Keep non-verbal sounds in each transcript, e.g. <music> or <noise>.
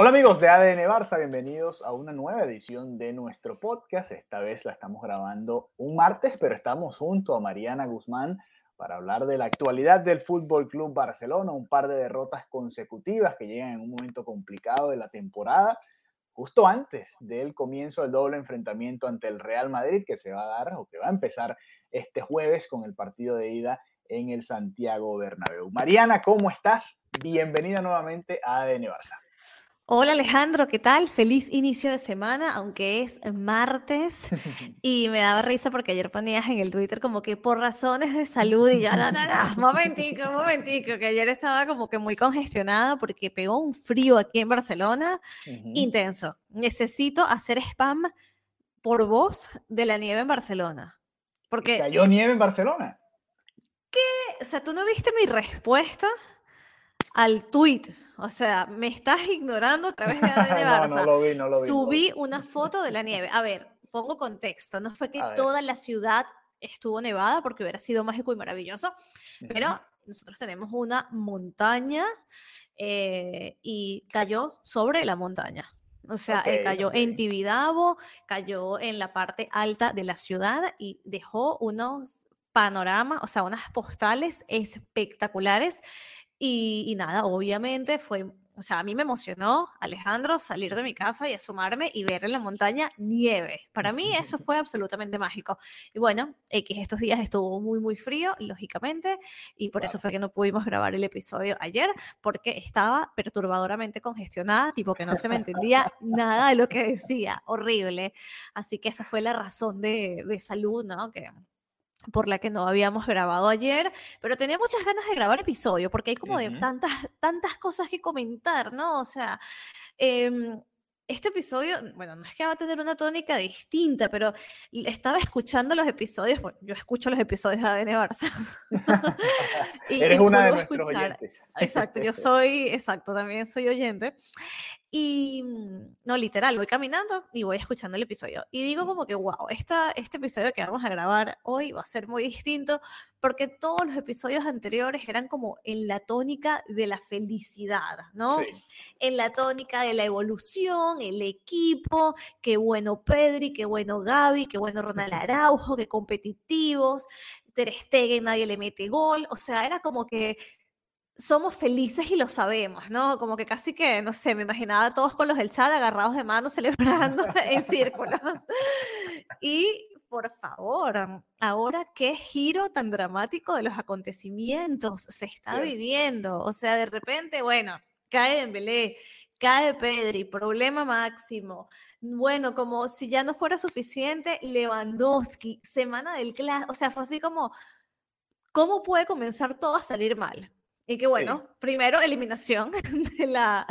Hola amigos de ADN Barça, bienvenidos a una nueva edición de nuestro podcast. Esta vez la estamos grabando un martes, pero estamos junto a Mariana Guzmán para hablar de la actualidad del Fútbol Club Barcelona, un par de derrotas consecutivas que llegan en un momento complicado de la temporada, justo antes del comienzo del doble enfrentamiento ante el Real Madrid que se va a dar o que va a empezar este jueves con el partido de ida en el Santiago Bernabéu. Mariana, ¿cómo estás? Bienvenida nuevamente a ADN Barça. Hola Alejandro, ¿qué tal? Feliz inicio de semana, aunque es martes. <laughs> Y me daba risa porque ayer ponías en el Twitter como que por razones de salud y yo, no, no, no, momentico, momentico, que ayer estaba como que muy congestionada porque pegó un frío aquí en Barcelona intenso. Necesito hacer spam por voz de la nieve en Barcelona. Porque, ¿Cayó nieve en Barcelona? o sea, tú no viste mi respuesta al tweet. O sea, me estás <laughs> ignorando a través de ADN <laughs> no, Barça. no lo vi, no lo vi. no lo Subí vi. una foto de la nieve. A ver, pongo contexto. No fue que toda la ciudad estuvo nevada porque hubiera sido mágico y maravilloso, pero nosotros tenemos una montaña eh, y cayó sobre la montaña. O sea, eh, cayó ok. en Tibidabo, cayó en la parte alta de la ciudad y dejó unos panoramas, o sea, unas postales espectaculares. Y, y nada, obviamente fue, o sea, a mí me emocionó, Alejandro, salir de mi casa y asomarme y ver en la montaña nieve. Para mí eso fue absolutamente mágico. Y bueno, X estos días estuvo muy, muy frío, lógicamente, y por eso fue que no pudimos grabar el episodio ayer, porque estaba perturbadoramente congestionada, tipo que no se me entendía <laughs> nada de lo que decía, horrible. Así que esa fue la razón de, de salud, ¿no? Que, por la que no habíamos grabado ayer, pero tenía muchas ganas de grabar episodio, porque hay como de Ujú. tantas, tantas cosas que comentar, ¿no? O sea, em, este episodio, bueno, no es que va a tener una tónica distinta, pero estaba escuchando los episodios, bueno, yo escucho los episodios de ADN Barça. <laughs> Y- Eres y una de nuestros escuchar. oyentes. Exacto, yo <laughs> soy, exacto, también soy oyente. Y mm, no, literal, voy caminando y voy escuchando el episodio. Y digo como que, wow, esta, este episodio que vamos a grabar hoy va a ser muy distinto porque todos los episodios anteriores eran como en la tónica de la felicidad, ¿no? Sí. En la tónica de la evolución, el equipo, qué bueno Pedri, qué bueno Gaby, qué bueno Ronald Araujo, qué competitivos, Ter Stegen, nadie le mete gol, o sea, era como que somos felices y lo sabemos, ¿no? Como que casi que, no sé, me imaginaba a todos con los del chat agarrados de mano <laughs> celebrando en círculos. Y por favor, ahora qué giro tan dramático de los acontecimientos se está viviendo. O sea, de repente, bueno, cae Dembélé, cae Pedri, problema máximo. Bueno, como si ya no fuera suficiente, Lewandowski, semana del clásico, o sea, fue así como, ¿cómo puede comenzar todo a salir mal? Y que bueno, primero eliminación <laughs> de la,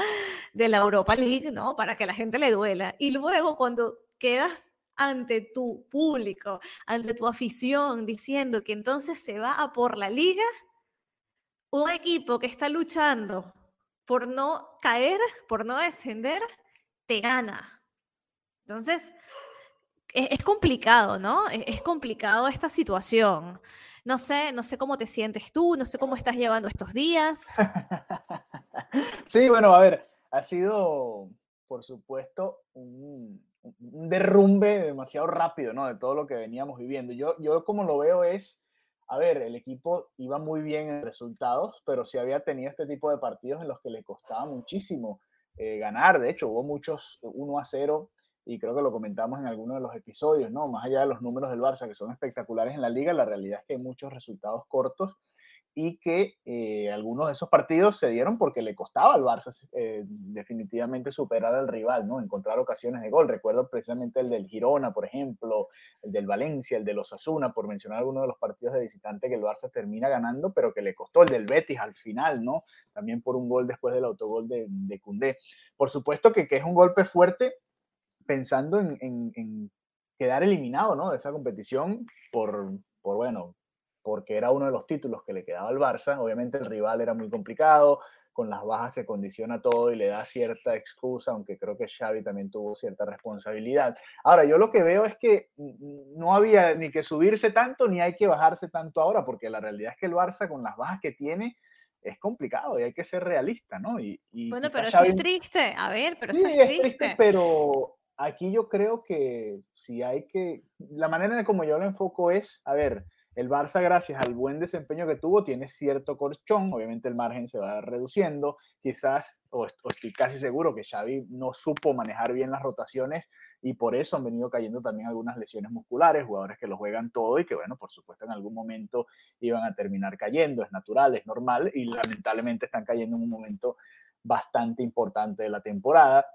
de la Europa League, ¿no? Para que a la gente le duela. Y luego cuando quedas ante tu público, ante tu afición, diciendo que entonces se va a por la liga, un equipo que está luchando por no caer, por no descender, te gana. Entonces, es, complicado, ¿no? Es, es complicado esta situación. No sé, no sé cómo te sientes tú, no sé cómo estás llevando estos días. <laughs> Sí, bueno, a ver, ha sido, por supuesto, un, un derrumbe demasiado rápido, ¿no? De todo lo que veníamos viviendo. Yo, yo como lo veo es, a ver, el equipo iba muy bien en resultados, pero sí había tenido este tipo de partidos en los que le costaba muchísimo eh, ganar. De hecho, hubo muchos 1 a 0 y creo que lo comentamos en alguno de los episodios, ¿no? Más allá de los números del Barça, que son espectaculares en la liga, la realidad es que hay muchos resultados cortos y que eh, algunos de esos partidos se dieron porque le costaba al Barça eh, definitivamente superar al rival, ¿no? Encontrar ocasiones de gol. Recuerdo precisamente el del Girona, por ejemplo, el del Valencia, el de los Asuna, por mencionar algunos de los partidos de visitante que el Barça termina ganando, pero que le costó el del Betis al final, ¿no? También por un gol después del autogol de, de Cundé. Por supuesto que, que es un golpe fuerte pensando en, en, en quedar eliminado, ¿no? De esa competición por, por bueno, porque era uno de los títulos que le quedaba al Barça. Obviamente el rival era muy complicado, con las bajas se condiciona todo y le da cierta excusa, aunque creo que Xavi también tuvo cierta responsabilidad. Ahora, yo lo que veo es que no había ni que subirse tanto ni hay que bajarse tanto ahora, porque la realidad es que el Barça con las bajas que tiene es complicado y hay que ser realista, ¿no? Y, bueno, pero eso es triste, a ver, pero eso es, triste. triste. Pero aquí yo creo que si hay que, la manera en como yo lo enfoco es, a ver, el Barça, gracias al buen desempeño que tuvo, tiene cierto colchón. Obviamente el margen se va reduciendo. Quizás, o, estoy casi seguro que Xavi no supo manejar bien las rotaciones y por eso han venido cayendo también algunas lesiones musculares, jugadores que lo juegan todo y que, bueno, por supuesto en algún momento iban a terminar cayendo. Es natural, es normal y lamentablemente están cayendo en un momento bastante importante de la temporada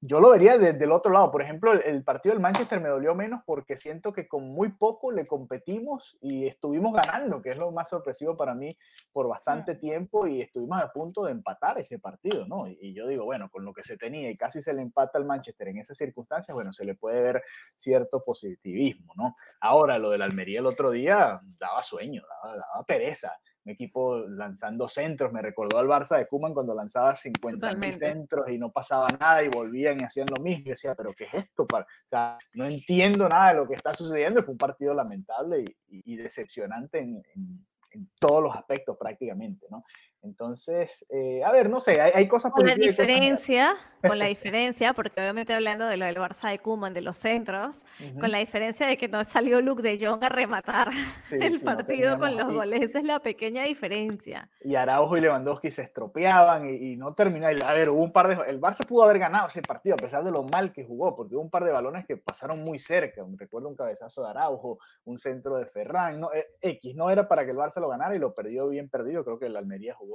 yo lo vería desde el otro lado. Por ejemplo, el, partido del Manchester me dolió menos porque siento que con muy poco le competimos y estuvimos ganando, que es lo más sorpresivo para mí por bastante tiempo y estuvimos a punto de empatar ese partido, ¿no? Y, yo digo, bueno, con lo que se tenía y casi se le empata al Manchester en esas circunstancias, bueno, se le puede ver cierto positivismo, ¿no? Ahora, lo del Almería el otro día daba sueño, daba, daba pereza equipo lanzando centros. Me recordó al Barça de Kuman cuando lanzaba 50 centros y no pasaba nada y volvían y hacían lo mismo. Y decía, ¿pero qué es esto? O sea, no entiendo nada de lo que está sucediendo. Fue un partido lamentable y, decepcionante en, en, todos los aspectos prácticamente, ¿no? Entonces, eh, a ver, no sé, hay, cosas Con la diferencia, con la <laughs> diferencia, porque obviamente hablando de lo del Barça de Kuman, de los centros, con la diferencia de que no salió Luke de Jong a rematar <laughs> el partido con los goles, esa es la pequeña diferencia. Y Araujo y Lewandowski se estropeaban y, no terminaron. A ver, hubo un par de. El Barça pudo haber ganado ese partido, a pesar de lo mal que jugó, porque hubo un par de balones que pasaron muy cerca. Recuerdo un cabezazo de Araujo, un centro de Ferran. No, eh, X, no era para que el Barça lo ganara y lo perdió bien perdido. Creo que el Almería jugó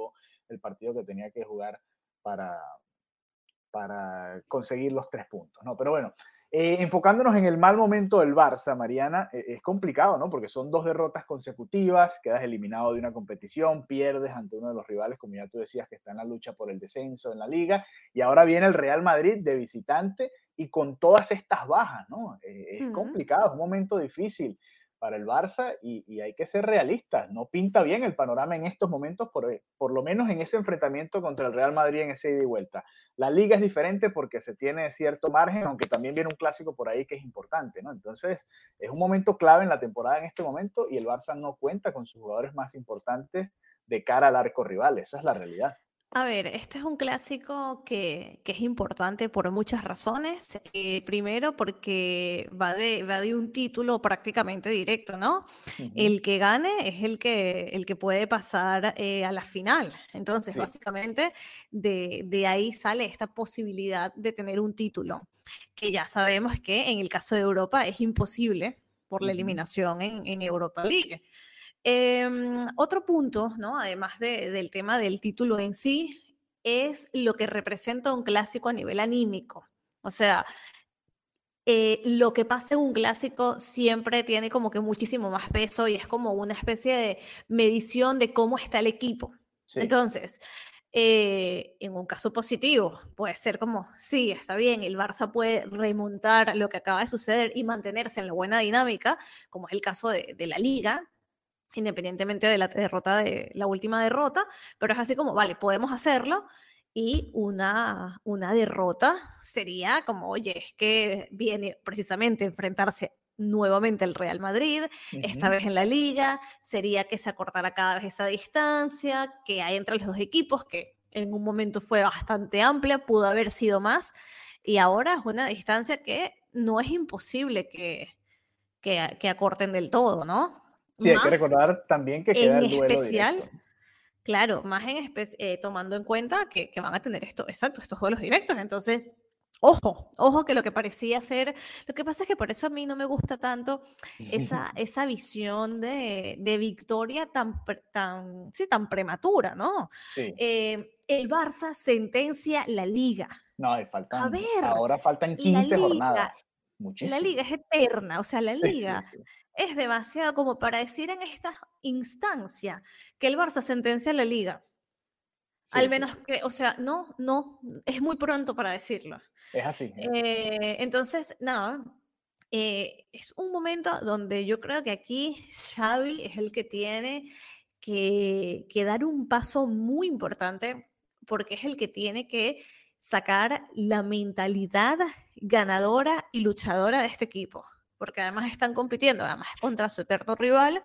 el partido que tenía que jugar para, para conseguir los tres puntos, ¿no? Pero bueno, eh, enfocándonos en el mal momento del Barça, Mariana, eh, es complicado, ¿no? Porque son dos derrotas consecutivas, quedas eliminado de una competición, pierdes ante uno de los rivales, como ya tú decías, que está en la lucha por el descenso en la liga, y ahora viene el Real Madrid de visitante y con todas estas bajas, ¿no? Eh, es complicado, es un momento difícil para el Barça y, hay que ser realistas. No pinta bien el panorama en estos momentos, por, eh, por lo menos en ese enfrentamiento contra el Real Madrid en ese ida y vuelta. La liga es diferente porque se tiene cierto margen, aunque también viene un clásico por ahí que es importante, ¿no? Entonces, es un momento clave en la temporada en este momento y el Barça no cuenta con sus jugadores más importantes de cara al arco rival. Esa es la realidad. A ver, este es un clásico que, es importante por muchas razones. Eh, primero, porque va de, va de un título prácticamente directo, ¿no? El que gane es el que, el que puede pasar eh, a la final. Entonces, básicamente, de, ahí sale esta posibilidad de tener un título, que ya sabemos que en el caso de Europa es imposible por la eliminación en, en Europa League. Em, otro punto, ¿no? además del tema del título en sí, es lo que representa un clásico a nivel anímico. O sea, eh, lo que pasa en un clásico siempre tiene como que muchísimo más peso y es como una especie de medición de cómo está el equipo. Entonces, eh, en un caso positivo, puede ser como, sí, está bien, el Barça puede remontar lo que acaba de suceder y mantenerse en la buena dinámica, como es el caso de la liga, independientemente de la derrota de la última derrota, pero es así como, vale, podemos hacerlo. Y una, una derrota sería como, oye, es que viene precisamente a enfrentarse nuevamente al Real Madrid, esta vez en la liga, sería que se acortara cada vez esa distancia que hay entre los dos equipos, que en un momento fue bastante amplia, pudo haber sido más, y ahora es una distancia que no es imposible que, que, que acorten del todo, ¿no? Sí, hay que recordar también que queda el duelo especial, Claro, más en eh, tomando en cuenta que, van a tener esto, exacto, estos duelos directos. Entonces, Ojo, ojo que lo que parecía ser, lo que pasa es que por eso a mí no me gusta tanto esa, <laughs> esa visión de, de victoria tan, tan, sí, tan prematura, ¿no? Sí. Eh, el Barça sentencia la liga. No, faltan, ver, ahora faltan 15 jornadas. Muchísimo. La liga es eterna, o sea, la liga es demasiado como para decir en esta instancia que el Barça sentencia la liga. Al menos que, o sea, no, no, es muy pronto para decirlo. Es así. Eh, entonces, nada, eh, es un momento donde yo creo que aquí Xavi es el que tiene que, que dar un paso muy importante porque es el que tiene que sacar la mentalidad ganadora y luchadora de este equipo porque además están compitiendo, además contra su eterno rival,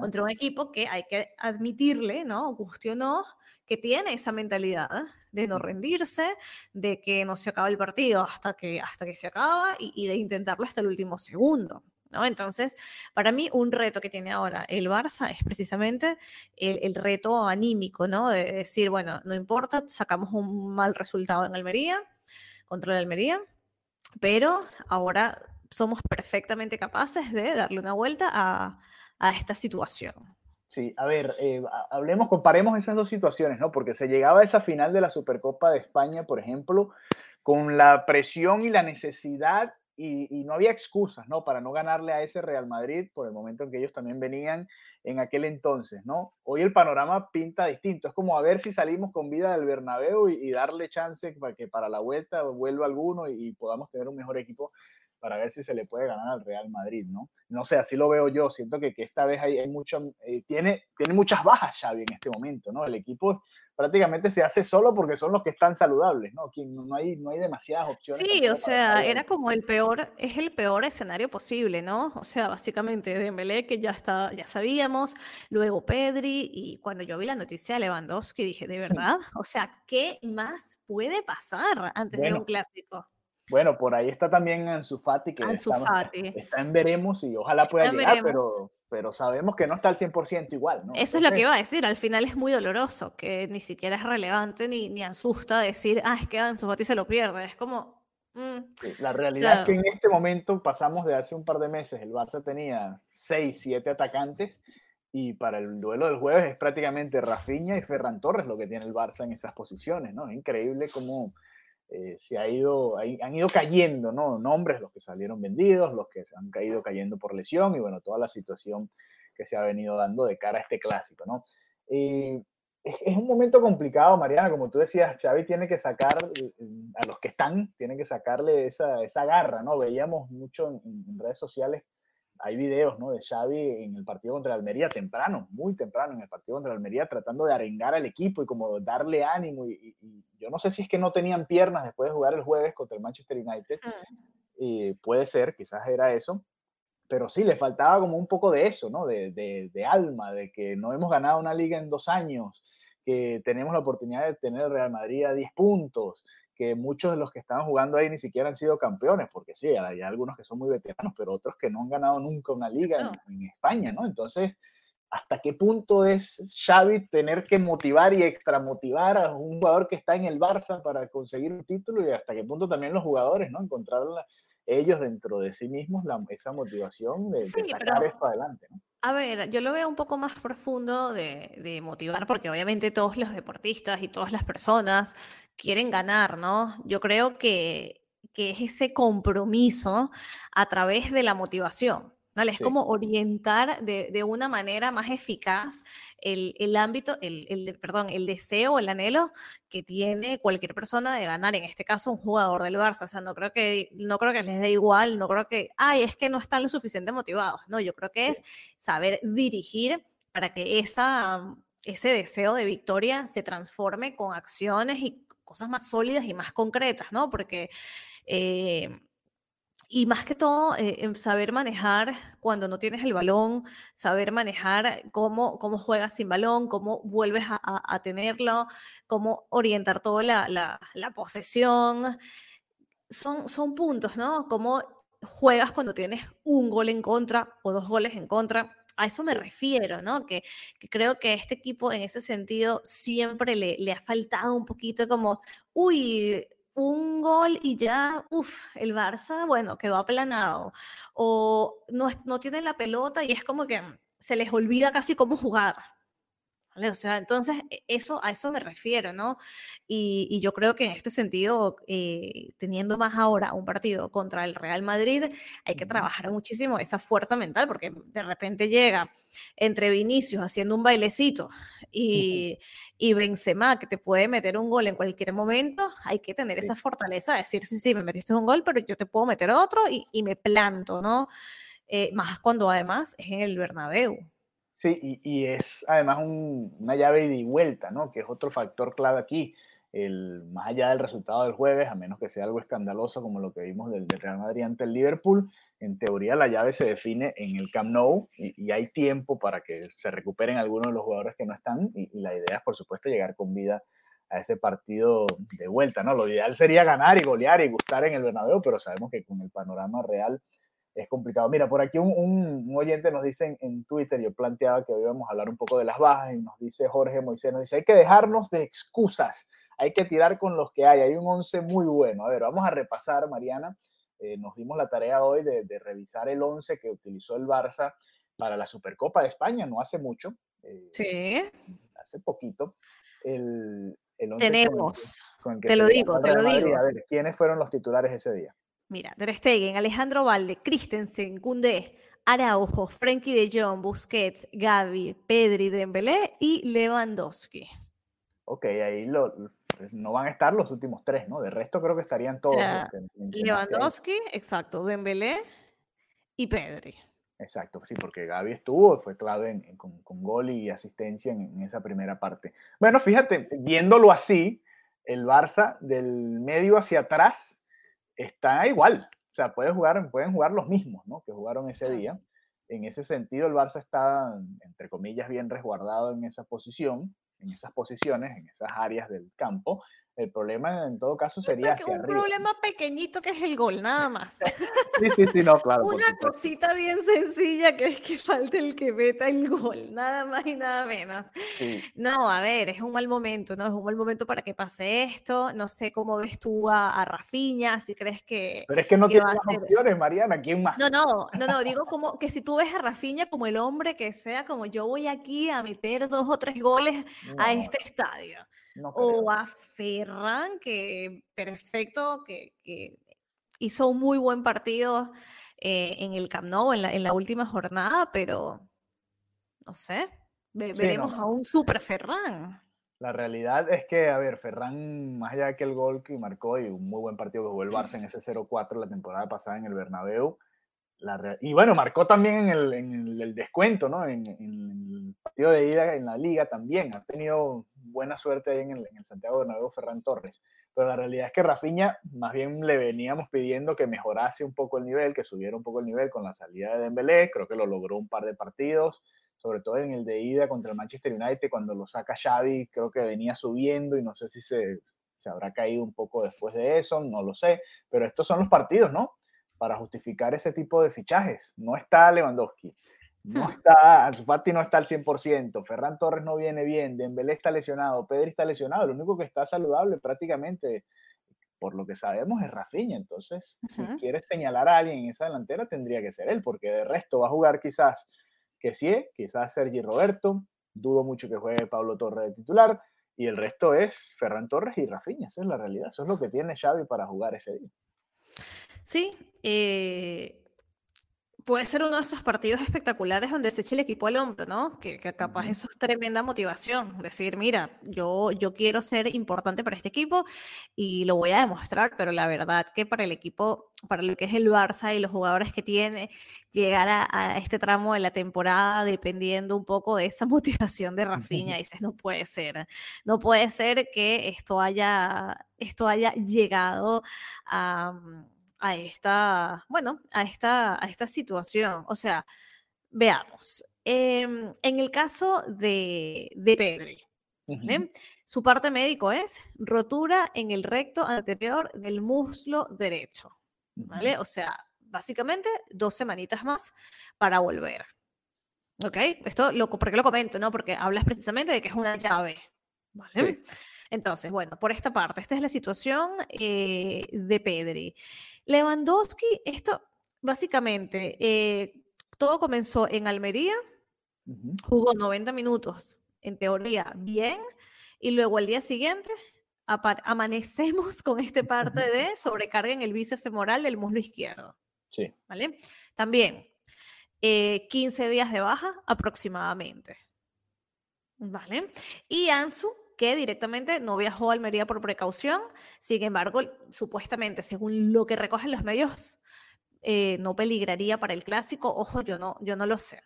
contra un equipo que hay que admitirle, ¿no? Guste o no, que tiene esa mentalidad de no rendirse, de que no se acaba el partido hasta que, hasta que se acaba y, de intentarlo hasta el último segundo. ¿No? Entonces, para mí, un reto que tiene ahora el Barça es precisamente el, el, reto anímico, ¿no? De decir, bueno, no importa, sacamos un mal resultado en Almería, contra la Almería, pero ahora somos perfectamente capaces de darle una vuelta a, a esta situación. Sí, a ver, eh, hablemos, comparemos esas dos situaciones, ¿no? Porque se llegaba a esa final de la Supercopa de España, por ejemplo, con la presión y la necesidad y, y, no había excusas, ¿no? Para no ganarle a ese Real Madrid por el momento en que ellos también venían en aquel entonces, ¿no? Hoy el panorama pinta distinto. Es como a ver si salimos con vida del Bernabéu y, y darle chance para que para la vuelta vuelva alguno y, y podamos tener un mejor equipo para ver si se le puede ganar al Real Madrid, ¿no? No sé, así lo veo yo. Siento que, que esta vez hay, hay mucho, eh, tiene, tiene muchas bajas Xavi en este momento, ¿no? El equipo prácticamente se hace solo porque son los que están saludables, ¿no? Aquí no hay, no hay demasiadas opciones. Sí, o sea, era como el peor, es el peor escenario posible, ¿no? O sea, básicamente Dembélé, que ya está, ya sabíamos, luego Pedri, y cuando yo vi la noticia de Lewandowski dije, ¿de <laughs> verdad? O sea, ¿qué más puede pasar antes de un clásico? Bueno, por ahí está también Ansu Fati, que está, en veremos y ojalá pueda llegar, pero, pero sabemos que no está al 100% igual, ¿no? Eso es lo que iba a decir, al final es muy doloroso, que ni siquiera es relevante ni, ni asusta decir, ah, es que Ansu Fati se lo pierde, es como... Mm, la realidad es que en este momento pasamos de hace un par de meses, el Barça tenía 6, 7 atacantes y para el duelo del jueves es prácticamente Rafinha y Ferran Torres lo que tiene el Barça en esas posiciones, ¿no? Es increíble cómo eh, se ha ido, han ido cayendo, ¿no? Nombres, los que salieron vendidos, los que se han caído cayendo por lesión y bueno, toda la situación que se ha venido dando de cara a este clásico, ¿no? Eh, es, un momento complicado, Mariana, como tú decías, Xavi tiene que sacar, eh, a los que están, tiene que sacarle esa, esa garra, ¿no? Veíamos mucho en redes sociales hay videos ¿no? de Xavi en el partido contra Almería temprano, muy temprano en el partido contra Almería, tratando de arengar al equipo y como darle ánimo. Y, yo no sé si es que no tenían piernas después de jugar el jueves contra el Manchester United. y puede ser, quizás era eso. Pero sí, le faltaba como un poco de eso, ¿no? De, de, de alma, de que no hemos ganado una liga en dos años, que tenemos la oportunidad de tener el Real Madrid a 10 puntos, que muchos de los que estaban jugando ahí ni siquiera han sido campeones, porque sí, hay algunos que son muy veteranos, pero otros que no han ganado nunca una liga en, España, ¿no? Entonces, ¿hasta qué punto es Xavi tener que motivar y extramotivar a un jugador que está en el Barça para conseguir un título y hasta qué punto también los jugadores, ¿no? Encontrar ellos dentro de sí mismos la, esa motivación de, sacar esto adelante, ¿no? A ver, yo lo veo un poco más profundo de, de, motivar, porque obviamente todos los deportistas y todas las personas quieren ganar, ¿no? Yo creo que, que es ese compromiso a través de la motivación. Es como orientar de, de, una manera más eficaz el, el ámbito, el, el, perdón, el deseo, el anhelo que tiene cualquier persona de ganar, en este caso un jugador del Barça. O sea, no creo que, no creo que les dé igual, no creo que, ay, es que no están lo suficiente motivados. No, yo creo que es saber dirigir para que esa, ese deseo de victoria se transforme con acciones y cosas más sólidas y más concretas, ¿no? Porque... Eh, y más que todo, eh, saber manejar cuando no tienes el balón, saber manejar cómo, cómo juegas sin balón, cómo vuelves a, tenerlo, cómo orientar toda la, la, posesión. Son, son puntos, ¿no? Cómo juegas cuando tienes un gol en contra o dos goles en contra. A eso me refiero, ¿no? Que, que creo que este equipo en ese sentido siempre le, le ha faltado un poquito como, uy, un gol y ya, uff, el Barça, bueno, quedó aplanado. O no, no tienen la pelota y es como que se les olvida casi cómo jugar. O sea, entonces e, eso, a eso me refiero, ¿no? Y, yo creo que en este sentido, eh, teniendo más ahora un partido contra el Real Madrid, hay que trabajar muchísimo esa fuerza mental, porque de repente llega entre Vinicius haciendo un bailecito y, y Benzema, que te puede meter un gol en cualquier momento, hay que tener esa fortaleza de decir, sí, sí, me metiste un gol, pero yo te puedo meter otro y, y me planto, ¿no? Eh, más cuando además es en el Bernabéu. Sí, y, es además una llave de vuelta, ¿no? Que es otro factor clave aquí. El, más allá del resultado del jueves, a menos que sea algo escandaloso como lo que vimos del, Real Madrid ante el Liverpool, en teoría la llave se define en el Camp Nou y, hay tiempo para que se recuperen algunos de los jugadores que no están y, y, la idea es, por supuesto, llegar con vida a ese partido de vuelta, ¿no? Lo ideal sería ganar y golear y gustar en el Bernabéu, pero sabemos que con el panorama real es complicado. Mira, por aquí un, oyente nos dice en, Twitter, yo planteaba que hoy íbamos a hablar un poco de las bajas y nos dice Jorge Moisés, nos dice, hay que dejarnos de excusas, hay que tirar con los que hay, hay un 11 muy bueno. A ver, vamos a repasar, Mariana, eh, nos dimos la tarea hoy de, revisar el 11 que utilizó el Barça para la Supercopa de España, no hace mucho. Eh, sí. Hace poquito. El, Tenemos, te lo digo, te lo digo. A ver, ¿quiénes fueron los titulares ese día? Mira, Ter Stegen, Alejandro Valde, Christensen, Koundé, Araujo, Frenkie de Jong, Busquets, Gavi, Pedri, Dembélé y Lewandowski. Ok, ahí pues, no van a estar los últimos tres, ¿no? De resto creo que estarían todos. Lewandowski, exacto, Dembélé y Pedri. Exacto, sí, porque Gavi estuvo, fue clave con, gol y asistencia en, en, esa primera parte. Bueno, fíjate, viéndolo así, el Barça del medio hacia atrás está igual. O sea, puede jugar, pueden jugar los mismos ¿no? que jugaron ese día. En ese sentido, el Barça está, entre comillas, bien resguardado en esa posición, en esas posiciones, en esas áreas del campo. El problema en todo caso sería hacia un problema pequeñito que es el gol, nada más. <laughs> sí, sí, sí, no, claro. Una cosita bien sencilla que es que falta el que meta el gol, nada más y nada menos. No, a ver, es un mal momento, ¿no? Es un mal momento para que pase esto. No sé cómo ves tú a, a Rafiña, si crees que. Pero es que no tiene más opciones, Mariana, ¿quién más? No, no, no, no, digo como que si tú ves a Rafiña como el hombre que sea, como yo voy aquí a meter dos o tres goles <laughs> a este estadio o a Ferran, que perfecto, que, hizo un muy buen partido eh, en el Camp Nou en la, en la, última jornada, pero no sé, veremos a un super Ferran. La realidad es que, a ver, Ferran, más allá de que el gol que marcó y un muy buen partido que jugó el Barça en ese 0-4 la temporada pasada en el Bernabéu, y bueno, marcó también en el, en el descuento, ¿no? En, el partido de ida en la liga también. Ha tenido buena suerte ahí en el, en el Santiago Bernabéu Ferran Torres. Pero la realidad es que Rafinha, más bien le veníamos pidiendo que mejorase un poco el nivel, que subiera un poco el nivel con la salida de Dembélé. Creo que lo logró un par de partidos, sobre todo en el de ida contra el Manchester United, cuando lo saca Xavi, creo que venía subiendo y no sé si se, se habrá caído un poco después de eso, no lo sé. Pero estos son los partidos, ¿no? Para justificar ese tipo de fichajes. No está Lewandowski, no está, <laughs> Ansu no está al 100%, Ferran Torres no viene bien, Dembélé está lesionado, Pedri está lesionado, lo único que está saludable prácticamente, por lo que sabemos, es Rafinha. Entonces, si quieres señalar a alguien en esa delantera, tendría que ser él, porque de resto va a jugar quizás que sí, quizás Sergi Roberto, dudo mucho que juegue Pablo Torres de titular, y el resto es Ferran Torres y Rafinha, esa es la realidad, eso es lo que tiene Xavi para jugar ese día. Sí, eh, puede ser uno de esos partidos espectaculares donde se eche el equipo al hombro, ¿no? Que, capaz eso es tremenda motivación. Decir, mira, yo, yo quiero ser importante para este equipo y lo voy a demostrar, pero la verdad que para el equipo, para lo que es el Barça y los jugadores que tiene, llegar a, este tramo de la temporada dependiendo un poco de esa <laughs> motivación de Rafinha, dices, no puede ser, no puede ser que esto haya, esto haya llegado a a esta, bueno, a esta, a esta situación. O sea, veamos. Em, en el caso de, de Pedri, su parte médico es rotura en el recto anterior del muslo derecho. ¿Vale? O sea, básicamente dos semanitas más para volver. ¿Ok? Esto, lo, ¿por qué lo comento? ¿no? Porque hablas precisamente de que es una llave. ¿Vale? Entonces, bueno, por esta parte, esta es la situación eh, de Pedri. Lewandowski, esto básicamente, eh, todo comenzó en Almería, jugó 90 minutos, en teoría, bien, y luego al día siguiente amanecemos <laughs> con este parte de <laughs> sobrecarga en el bíceps femoral del muslo izquierdo. Sí. ¿Vale? También, 15 eh, días de baja aproximadamente. ¿Vale? Y Ansu, que directamente no viajó a Almería por precaución, sin embargo, supuestamente, según lo que recogen los medios, eh, no peligraría para el clásico. Ojo, yo no, yo no lo sé.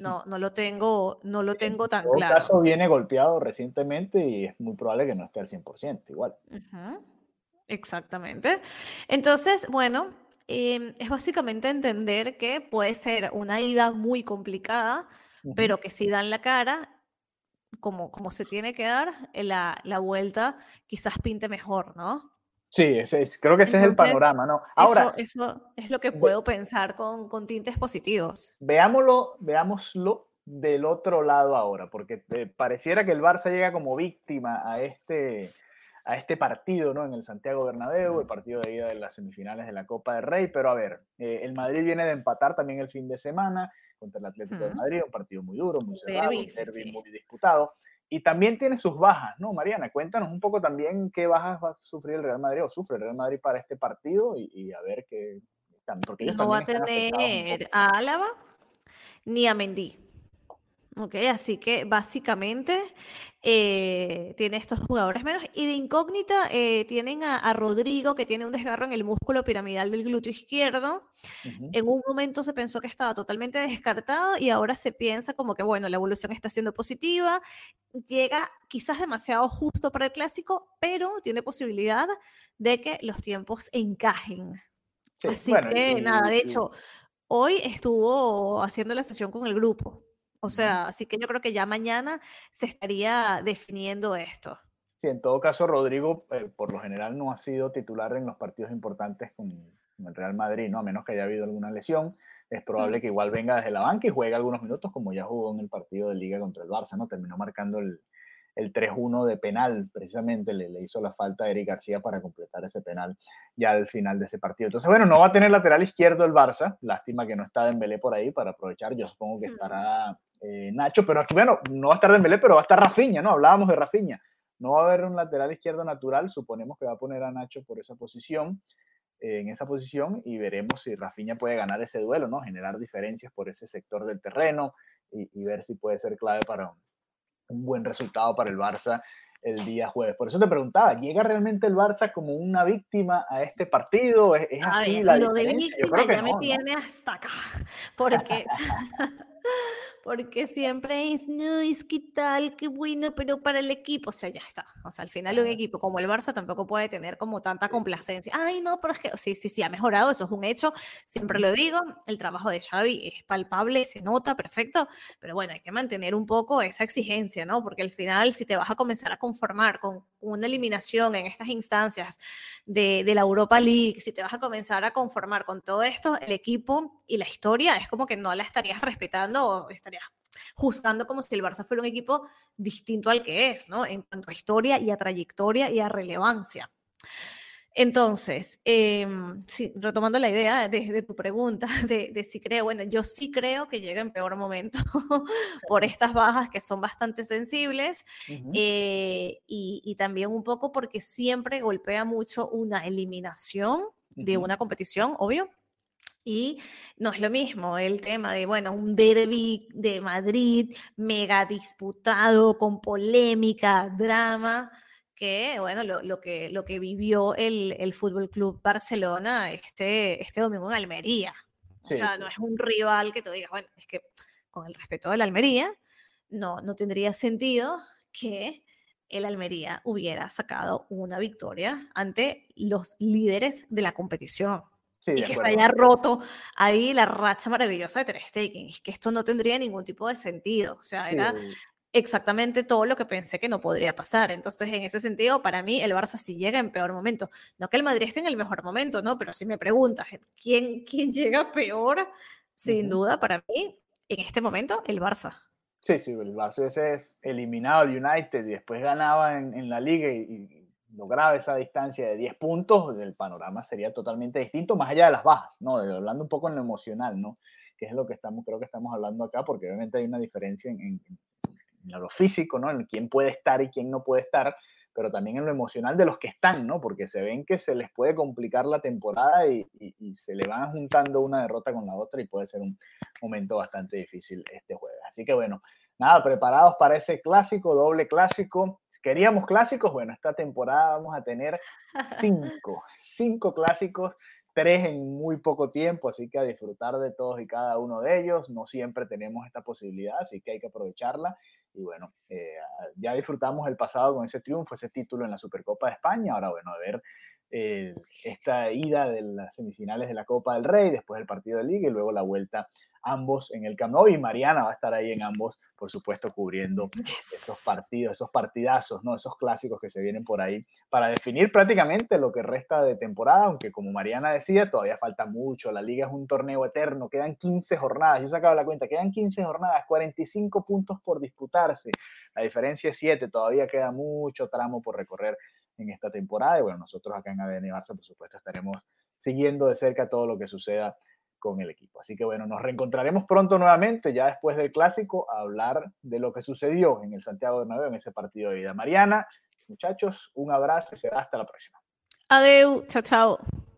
No, no lo tengo, no lo tengo tan claro. caso viene golpeado recientemente y es muy probable que no esté al 100%, igual. Exactamente. Entonces, bueno, em, es básicamente entender que puede ser una ida muy complicada, pero que si dan la cara, como, como se tiene que dar, la, la vuelta quizás pinte mejor, ¿no? Sí, ese creo que ese es el panorama, ¿no? Ahora, eso, es lo que puedo pensar con, con, tintes positivos. Veámoslo, veámoslo del otro lado ahora, porque eh, pareciera que el Barça llega como víctima a este, a este partido, ¿no? En el Santiago Bernabéu, el partido de ida de las semifinales de la Copa del Rey, pero a ver, eh, el Madrid viene de empatar también el fin de semana contra el Atlético de Madrid, un partido muy duro, muy cerrado, un derby muy disputado. Y también tiene sus bajas, ¿no, Mariana? Cuéntanos un poco también qué bajas va a sufrir el Real Madrid o sufre el Real Madrid para este partido y, a ver qué... Porque no va a tener a Álava ni a Mendy. Ok, así que básicamente eh, tiene estos jugadores menos. Y de incógnita eh, tienen a, Rodrigo, que tiene un desgarro en el músculo piramidal del glúteo izquierdo. En un momento se pensó que estaba totalmente descartado y ahora se piensa como que, bueno, la evolución está siendo positiva. Llega quizás demasiado justo para el clásico, pero tiene posibilidad de que los tiempos encajen. así que nada, de hecho, hoy estuvo haciendo la sesión con el grupo. O sea, así que yo creo que ya mañana se estaría definiendo esto. Sí, en todo caso, Rodrigo eh, por lo general no ha sido titular en los partidos importantes con, el Real Madrid, ¿no? A menos que haya habido alguna lesión. Es probable que igual venga desde la banca y juegue algunos minutos, como ya jugó en el partido de Liga contra el Barça, ¿no? Terminó marcando el, el 3-1 de penal, precisamente le, le, hizo la falta a Eric García para completar ese penal ya al final de ese partido. Entonces, bueno, no va a tener lateral izquierdo el Barça, lástima que no está Dembélé por ahí para aprovechar, yo supongo que estará eh, Nacho, pero aquí, bueno, no va a estar Dembélé, pero va a estar Rafinha, ¿no? Hablábamos de Rafinha. No va a haber un lateral izquierdo natural, suponemos que va a poner a Nacho por esa posición, eh, en esa posición, y veremos si Rafinha puede ganar ese duelo, ¿no? Generar diferencias por ese sector del terreno y, y ver si puede ser clave para, un buen resultado para el Barça el día jueves. Por eso te preguntaba, ¿llega realmente el Barça como una víctima a este partido? ¿Es, así la lo de víctima ya me tiene hasta acá, <laughs> porque <laughs> porque siempre es, no, es que tal, qué bueno, pero para el equipo, o sea, ya está. O sea, al final un equipo como el Barça tampoco puede tener como tanta complacencia. Ay, no, pero es que sí, sí, sí, ha mejorado, eso es un hecho, siempre lo digo, el trabajo de Xavi es palpable, se nota, perfecto, pero bueno, hay que mantener un poco esa exigencia, ¿no? Porque al final, si te vas a comenzar a conformar con una eliminación en estas instancias de, de la Europa League, si te vas a comenzar a conformar con todo esto, el equipo y la historia es como que no la estarías respetando o estarías juzgando como si el Barça fuera un equipo distinto al que es, ¿no? En cuanto a historia y a trayectoria y a relevancia. Entonces, em, retomando la idea de, tu pregunta, <laughs> de, si creo, bueno, yo sí creo que llega en peor momento <laughs> por estas bajas que son bastante sensibles eh, y, también un poco porque siempre golpea mucho una eliminación de una competición, obvio, y no es lo mismo el tema de, bueno, un derby de Madrid mega disputado, con polémica, drama, que, bueno, lo, lo que, lo que vivió el, el Fútbol Club Barcelona este, este domingo en Almería. o sea, no es un rival que tú digas, bueno, es que con el respeto de la Almería, no, no tendría sentido que el Almería hubiera sacado una victoria ante los líderes de la competición y que se haya roto ahí la racha maravillosa de Ter Stegen. Es que esto no tendría ningún tipo de sentido. O sea, era exactamente todo lo que pensé que no podría pasar. Entonces, en ese sentido, para mí, el Barça sí llega en peor momento. No que el Madrid esté en el mejor momento, ¿no? Pero si me preguntas, ¿quién, quién llega peor? Sin duda, para mí, en este momento, el Barça. Sí, sí, el Barça es eliminado al United y después ganaba en, la liga y, lograba esa distancia de 10 puntos, el panorama sería totalmente distinto, más allá de las bajas, ¿no? Hablando un poco en lo emocional, ¿no? Que es lo que estamos, creo que estamos hablando acá, porque obviamente hay una diferencia en, en, en lo físico, ¿no? En quién puede estar y quién no puede estar, pero también en lo emocional de los que están, ¿no? Porque se ven que se les puede complicar la temporada y, se le van juntando una derrota con la otra y puede ser un momento bastante difícil este jueves. Así que bueno, nada, preparados para ese clásico, doble clásico. Queríamos clásicos, bueno, esta temporada vamos a tener cinco, <laughs> cinco clásicos tres en muy poco tiempo, así que a disfrutar de todos y cada uno de ellos. No siempre tenemos esta posibilidad, así que hay que aprovecharla. Y bueno, eh, ya disfrutamos el pasado con ese triunfo, ese título en la Supercopa de España. Ahora, bueno, a ver eh, esta ida de las semifinales de la Copa del Rey, después el partido de Liga y luego la vuelta ambos en el Camp Nou. Y Mariana va a estar ahí en ambos, por supuesto, cubriendo esos partidos, esos partidazos, ¿no? esos clásicos que se vienen por ahí para definir prácticamente lo que resta de temporada, aunque como Mariana decía, todavía falta mucho, la liga es un torneo eterno, quedan 15 jornadas, yo sacaba la cuenta, quedan 15 jornadas, 45 puntos por disputarse, la diferencia es 7, todavía queda mucho tramo por recorrer en esta temporada y bueno, nosotros acá en ADN Barça, por supuesto, estaremos siguiendo de cerca todo lo que suceda con el equipo. Así que bueno, nos reencontraremos pronto nuevamente, ya después del clásico, a hablar de lo que sucedió en el Santiago de Bernabéu en ese partido de vida. Mariana, muchachos, un abrazo y será hasta la próxima. Adeu, chao, chao.